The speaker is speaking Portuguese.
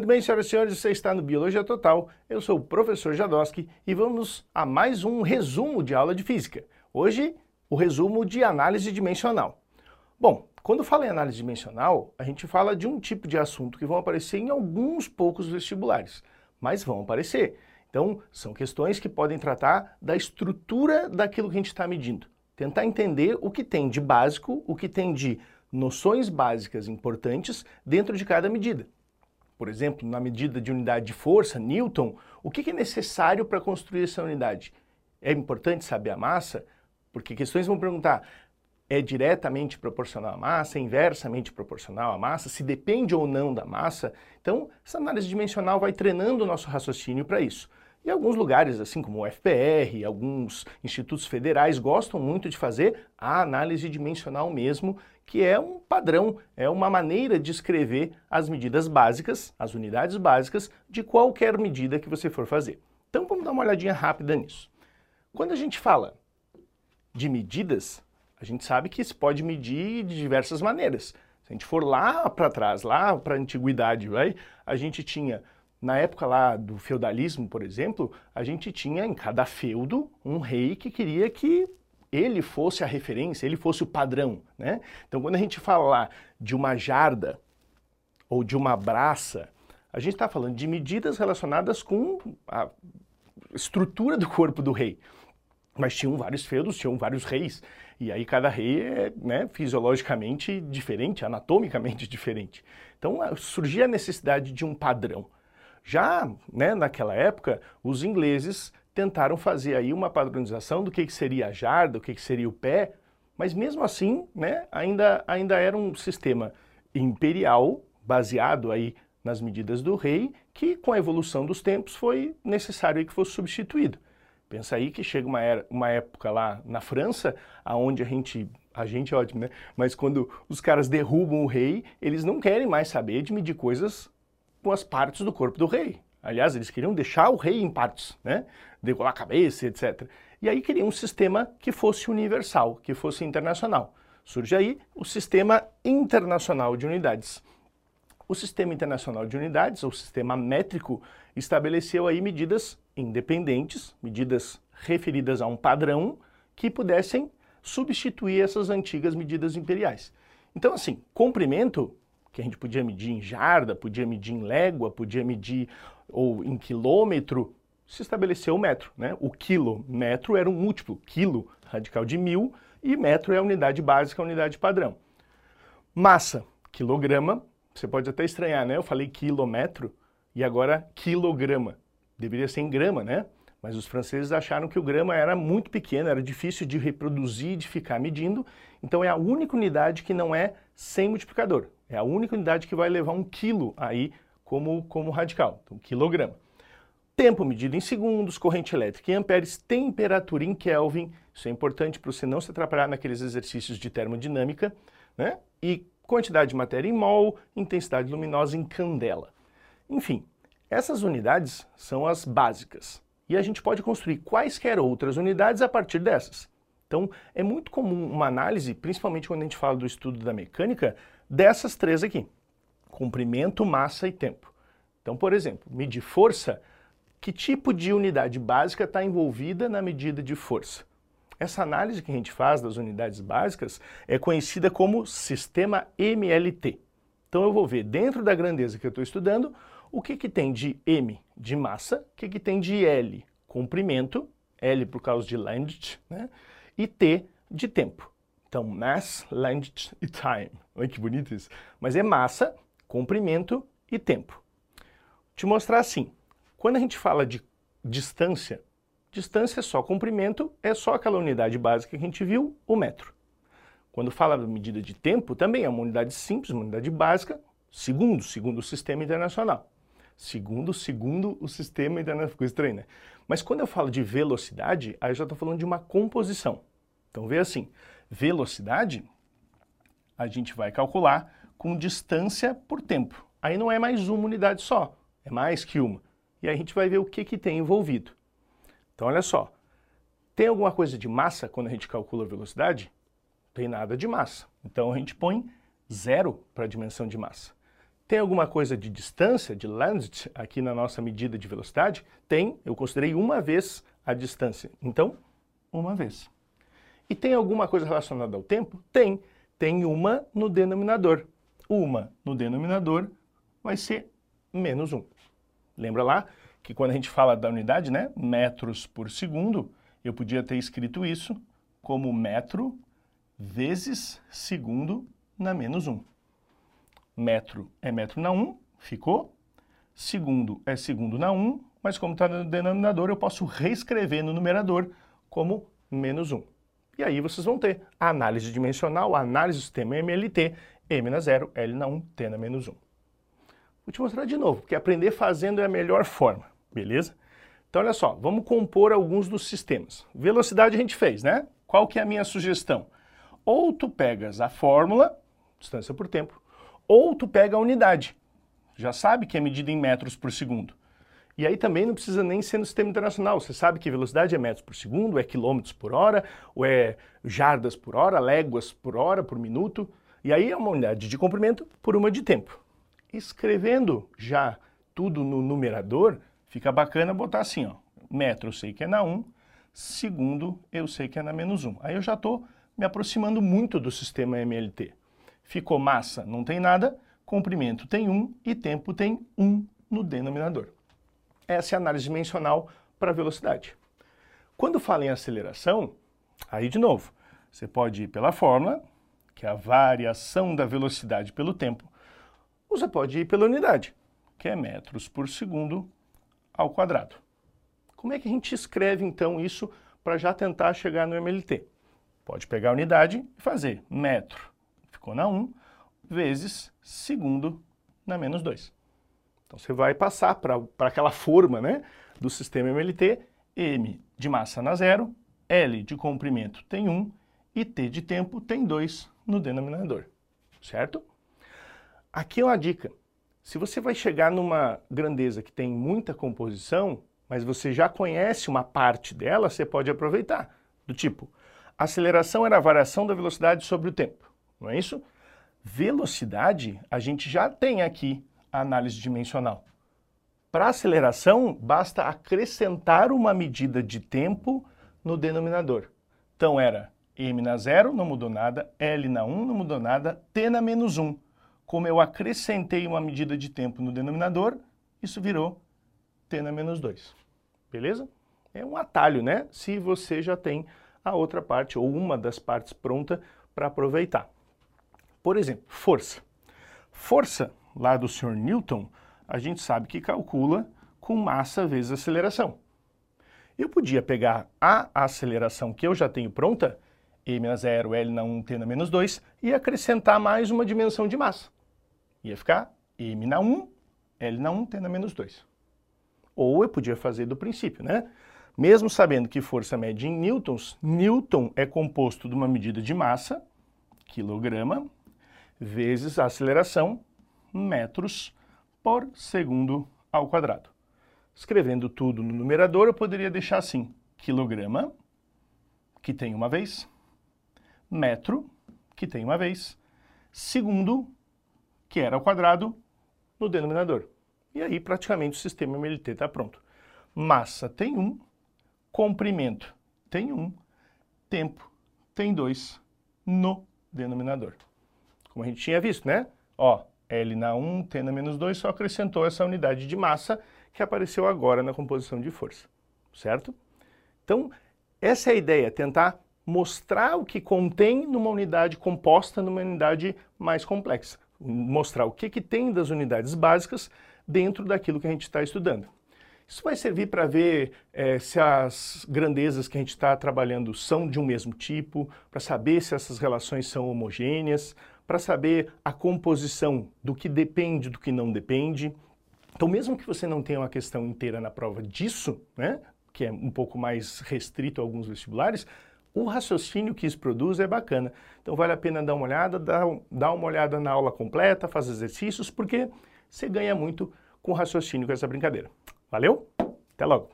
Muito bem, senhoras e senhores, você está no Biologia Total. Eu sou o professor Jadowski e vamos a mais um resumo de aula de física. Hoje, o resumo de análise dimensional. Bom, quando fala em análise dimensional, a gente fala de um tipo de assunto que vão aparecer em alguns poucos vestibulares, mas vão aparecer. Então, são questões que podem tratar da estrutura daquilo que a gente está medindo. Tentar entender o que tem de básico, o que tem de noções básicas importantes dentro de cada medida. Por exemplo, na medida de unidade de força, Newton, o que é necessário para construir essa unidade? É importante saber a massa? Porque questões vão perguntar, é diretamente proporcional à massa, é inversamente proporcional à massa, se depende ou não da massa. Então, essa análise dimensional vai treinando o nosso raciocínio para isso. E alguns lugares, assim como o FPR, alguns institutos federais gostam muito de fazer a análise dimensional mesmo, que é um padrão, é uma maneira de escrever as medidas básicas, as unidades básicas de qualquer medida que você for fazer. Então vamos dar uma olhadinha rápida nisso. Quando a gente fala de medidas, a gente sabe que se pode medir de diversas maneiras. Se a gente for lá para trás, lá para a antiguidade, right? a gente tinha, na época lá do feudalismo, por exemplo, a gente tinha em cada feudo um rei que queria que ele fosse a referência, ele fosse o padrão. Né? Então, quando a gente fala de uma jarda ou de uma braça, a gente está falando de medidas relacionadas com a estrutura do corpo do rei. Mas tinham vários feudos, tinham vários reis. E aí cada rei é né, fisiologicamente diferente, anatomicamente diferente. Então surgia a necessidade de um padrão. Já né, naquela época, os ingleses tentaram fazer aí uma padronização do que, que seria a jarda, do que, que seria o pé, mas mesmo assim né, ainda, ainda era um sistema imperial, baseado aí nas medidas do rei, que com a evolução dos tempos foi necessário que fosse substituído. Pensa aí que chega uma, era, uma época lá na França, aonde a gente, a gente é ótimo, né? Mas quando os caras derrubam o rei, eles não querem mais saber de medir coisas com as partes do corpo do rei. Aliás, eles queriam deixar o rei em partes, né? Decolar a cabeça, etc. E aí queriam um sistema que fosse universal, que fosse internacional. Surge aí o Sistema Internacional de Unidades. O Sistema Internacional de Unidades, ou Sistema Métrico, estabeleceu aí medidas independentes, medidas referidas a um padrão que pudessem substituir essas antigas medidas imperiais. Então, assim, comprimento, que a gente podia medir em jarda, podia medir em légua, podia medir ou em quilômetro, se estabeleceu o metro. Né? O quilo, metro era um múltiplo, quilo radical de mil, e metro é a unidade básica, a unidade padrão. Massa, quilograma, você pode até estranhar, né? Eu falei quilômetro e agora quilograma. Deveria ser em grama, né? Mas os franceses acharam que o grama era muito pequeno, era difícil de reproduzir, de ficar medindo. Então é a única unidade que não é sem multiplicador. É a única unidade que vai levar um quilo aí como, como radical. Então, quilograma. Tempo medido em segundos, corrente elétrica em amperes, temperatura em Kelvin. Isso é importante para você não se atrapalhar naqueles exercícios de termodinâmica. Né? E quantidade de matéria em mol, intensidade luminosa em candela. Enfim, essas unidades são as básicas. E a gente pode construir quaisquer outras unidades a partir dessas. Então, é muito comum uma análise, principalmente quando a gente fala do estudo da mecânica, dessas três aqui: comprimento, massa e tempo. Então, por exemplo, medir força, que tipo de unidade básica está envolvida na medida de força? Essa análise que a gente faz das unidades básicas é conhecida como sistema MLT. Então eu vou ver dentro da grandeza que eu estou estudando o que, que tem de M de massa, o que, que tem de L, comprimento, L por causa de length, né? E T de tempo. Então, mass, length e time. Olha que bonito isso. Mas é massa, comprimento e tempo. Vou te mostrar assim. Quando a gente fala de distância, Distância é só comprimento, é só aquela unidade básica que a gente viu, o metro. Quando fala da medida de tempo, também é uma unidade simples, uma unidade básica, segundo, segundo o sistema internacional. Segundo, segundo o sistema internacional, ficou estranho, né? Mas quando eu falo de velocidade, aí eu já estou falando de uma composição. Então vê assim, velocidade a gente vai calcular com distância por tempo. Aí não é mais uma unidade só, é mais que uma. E aí a gente vai ver o que, que tem envolvido. Então, olha só. Tem alguma coisa de massa quando a gente calcula velocidade? Tem nada de massa. Então, a gente põe zero para a dimensão de massa. Tem alguma coisa de distância, de length, aqui na nossa medida de velocidade? Tem, eu considerei uma vez a distância. Então, uma vez. E tem alguma coisa relacionada ao tempo? Tem. Tem uma no denominador. Uma no denominador vai ser menos um. Lembra lá que quando a gente fala da unidade, né, metros por segundo, eu podia ter escrito isso como metro vezes segundo na menos um. Metro é metro na 1, ficou. Segundo é segundo na 1, mas como está no denominador, eu posso reescrever no numerador como menos 1. E aí vocês vão ter a análise dimensional, a análise do sistema MLT, M na 0, L na 1, T na menos 1. Vou te mostrar de novo, porque aprender fazendo é a melhor forma, beleza? Então olha só, vamos compor alguns dos sistemas. Velocidade a gente fez, né? Qual que é a minha sugestão? Ou tu pegas a fórmula, distância por tempo, ou tu pega a unidade. Já sabe que é medida em metros por segundo. E aí também não precisa nem ser no sistema internacional. Você sabe que velocidade é metros por segundo, é quilômetros por hora, ou é jardas por hora, léguas por hora, por minuto. E aí é uma unidade de comprimento por uma de tempo. Escrevendo já tudo no numerador, fica bacana botar assim, ó. Metro eu sei que é na 1, segundo eu sei que é na menos 1. Aí eu já estou me aproximando muito do sistema MLT. Ficou massa, não tem nada, comprimento tem 1 e tempo tem 1 no denominador. Essa é a análise dimensional para velocidade. Quando fala em aceleração, aí de novo, você pode ir pela fórmula, que é a variação da velocidade pelo tempo, ou você pode ir pela unidade, que é metros por segundo ao quadrado. Como é que a gente escreve então isso para já tentar chegar no MLT? Pode pegar a unidade e fazer metro ficou na 1, vezes segundo na menos 2. Então você vai passar para aquela forma né, do sistema MLT, M de massa na 0, L de comprimento tem 1 e T de tempo tem 2 no denominador, certo? Aqui é uma dica. Se você vai chegar numa grandeza que tem muita composição, mas você já conhece uma parte dela, você pode aproveitar. Do tipo, aceleração era a variação da velocidade sobre o tempo não é isso? Velocidade, a gente já tem aqui a análise dimensional. Para aceleração, basta acrescentar uma medida de tempo no denominador. Então era m na 0, não mudou nada, L na 1, não mudou nada, T na menos 1. Como eu acrescentei uma medida de tempo no denominador, isso virou T na menos 2. Beleza? É um atalho, né? Se você já tem a outra parte ou uma das partes pronta para aproveitar. Por exemplo, força. Força, lá do Sr. Newton, a gente sabe que calcula com massa vezes aceleração. Eu podia pegar a aceleração que eu já tenho pronta, m na 0, L na 1, T na menos 2, e acrescentar mais uma dimensão de massa. Ia ficar m na 1, L na 1, T na menos 2. Ou eu podia fazer do princípio, né? Mesmo sabendo que força mede em newtons, newton é composto de uma medida de massa, quilograma, vezes a aceleração, metros por segundo ao quadrado. Escrevendo tudo no numerador, eu poderia deixar assim, quilograma, que tem uma vez, metro, que tem uma vez, segundo, que era ao quadrado, no denominador. E aí, praticamente, o sistema MLT está pronto. Massa tem 1, um, comprimento tem 1, um, tempo tem 2 no denominador como a gente tinha visto, né? Ó, L na 1, T na menos 2, só acrescentou essa unidade de massa que apareceu agora na composição de força, certo? Então, essa é a ideia, tentar mostrar o que contém numa unidade composta numa unidade mais complexa. Mostrar o que, que tem das unidades básicas dentro daquilo que a gente está estudando. Isso vai servir para ver é, se as grandezas que a gente está trabalhando são de um mesmo tipo, para saber se essas relações são homogêneas, para saber a composição do que depende do que não depende. Então, mesmo que você não tenha uma questão inteira na prova disso, né, que é um pouco mais restrito a alguns vestibulares, o raciocínio que isso produz é bacana. Então, vale a pena dar uma olhada, dar, uma olhada na aula completa, fazer exercícios, porque você ganha muito com o raciocínio com essa brincadeira. Valeu? Até logo!